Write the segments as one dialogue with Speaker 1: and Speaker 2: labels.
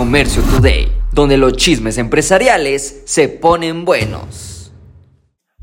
Speaker 1: Comercio Today, donde los chismes empresariales se ponen buenos.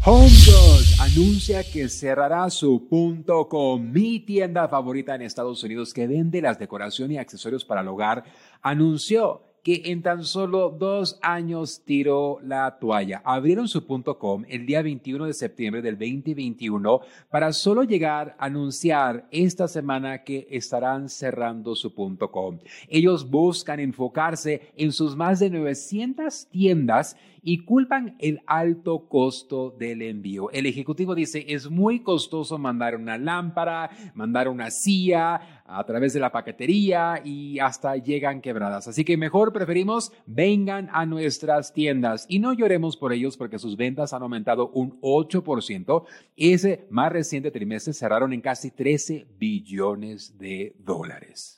Speaker 2: HomeGoods anuncia que cerrará su punto com, mi tienda favorita en Estados Unidos que vende las decoraciones y accesorios para el hogar. Anunció que en tan solo dos años tiró la toalla. Abrieron su punto com el día 21 de septiembre del 2021 para solo llegar a anunciar esta semana que estarán cerrando su punto com. Ellos buscan enfocarse en sus más de 900 tiendas y culpan el alto costo del envío. El ejecutivo dice, es muy costoso mandar una lámpara, mandar una silla a través de la paquetería y hasta llegan quebradas. Así que mejor preferimos vengan a nuestras tiendas y no lloremos por ellos porque sus ventas han aumentado un 8%. Ese más reciente trimestre cerraron en casi 13 billones de dólares.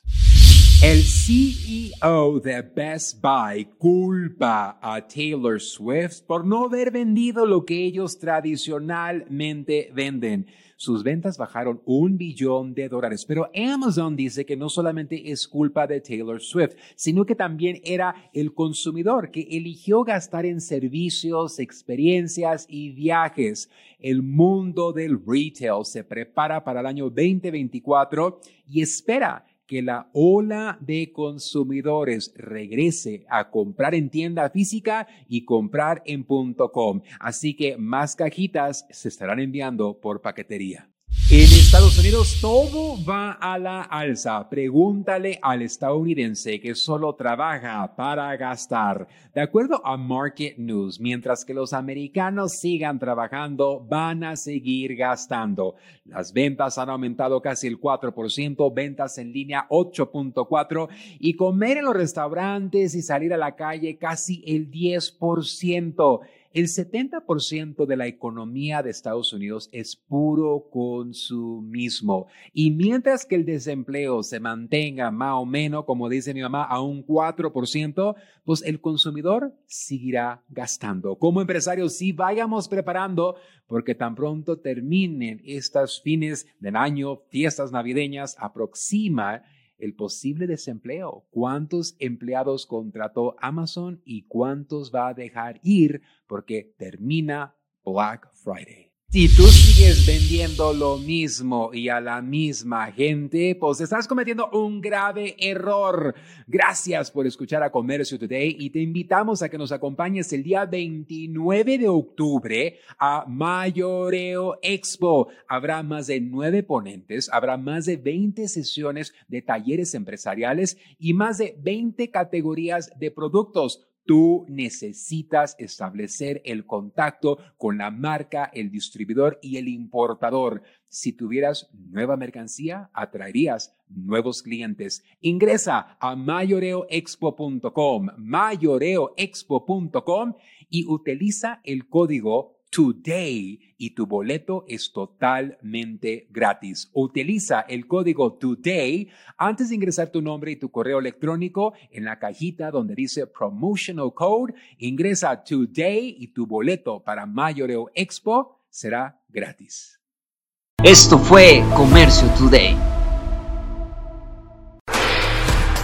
Speaker 2: El CEO de Best Buy culpa a Taylor Swift por no haber vendido lo que ellos tradicionalmente venden. Sus ventas bajaron un billón de dólares, pero Amazon dice que no solamente es culpa de Taylor Swift, sino que también era el consumidor que eligió gastar en servicios, experiencias y viajes. El mundo del retail se prepara para el año 2024 y espera que la ola de consumidores regrese a comprar en tienda física y comprar en .com. Así que más cajitas se estarán enviando por paquetería. En Estados Unidos todo va a la alza. Pregúntale al estadounidense que solo trabaja para gastar. De acuerdo a Market News, mientras que los americanos sigan trabajando, van a seguir gastando. Las ventas han aumentado casi el 4%, ventas en línea 8.4% y comer en los restaurantes y salir a la calle casi el 10%. El 70% de la economía de Estados Unidos es puro consumismo. Y mientras que el desempleo se mantenga más o menos, como dice mi mamá, a un 4%, pues el consumidor seguirá gastando. Como empresarios, sí vayamos preparando porque tan pronto terminen estas fines del año, fiestas navideñas, aproxima el posible desempleo, cuántos empleados contrató Amazon y cuántos va a dejar ir porque termina Black Friday. Si tú sigues vendiendo lo mismo y a la misma gente, pues estás cometiendo un grave error. Gracias por escuchar a Comercio Today y te invitamos a que nos acompañes el día 29 de octubre a Mayoreo Expo. Habrá más de nueve ponentes, habrá más de 20 sesiones de talleres empresariales y más de 20 categorías de productos Tú necesitas establecer el contacto con la marca, el distribuidor y el importador. Si tuvieras nueva mercancía, atraerías nuevos clientes. Ingresa a mayoreoexpo.com, mayoreoexpo.com y utiliza el código Today y tu boleto es totalmente gratis. Utiliza el código Today antes de ingresar tu nombre y tu correo electrónico en la cajita donde dice Promotional Code. Ingresa Today y tu boleto para Mayoreo Expo será gratis.
Speaker 1: Esto fue Comercio Today.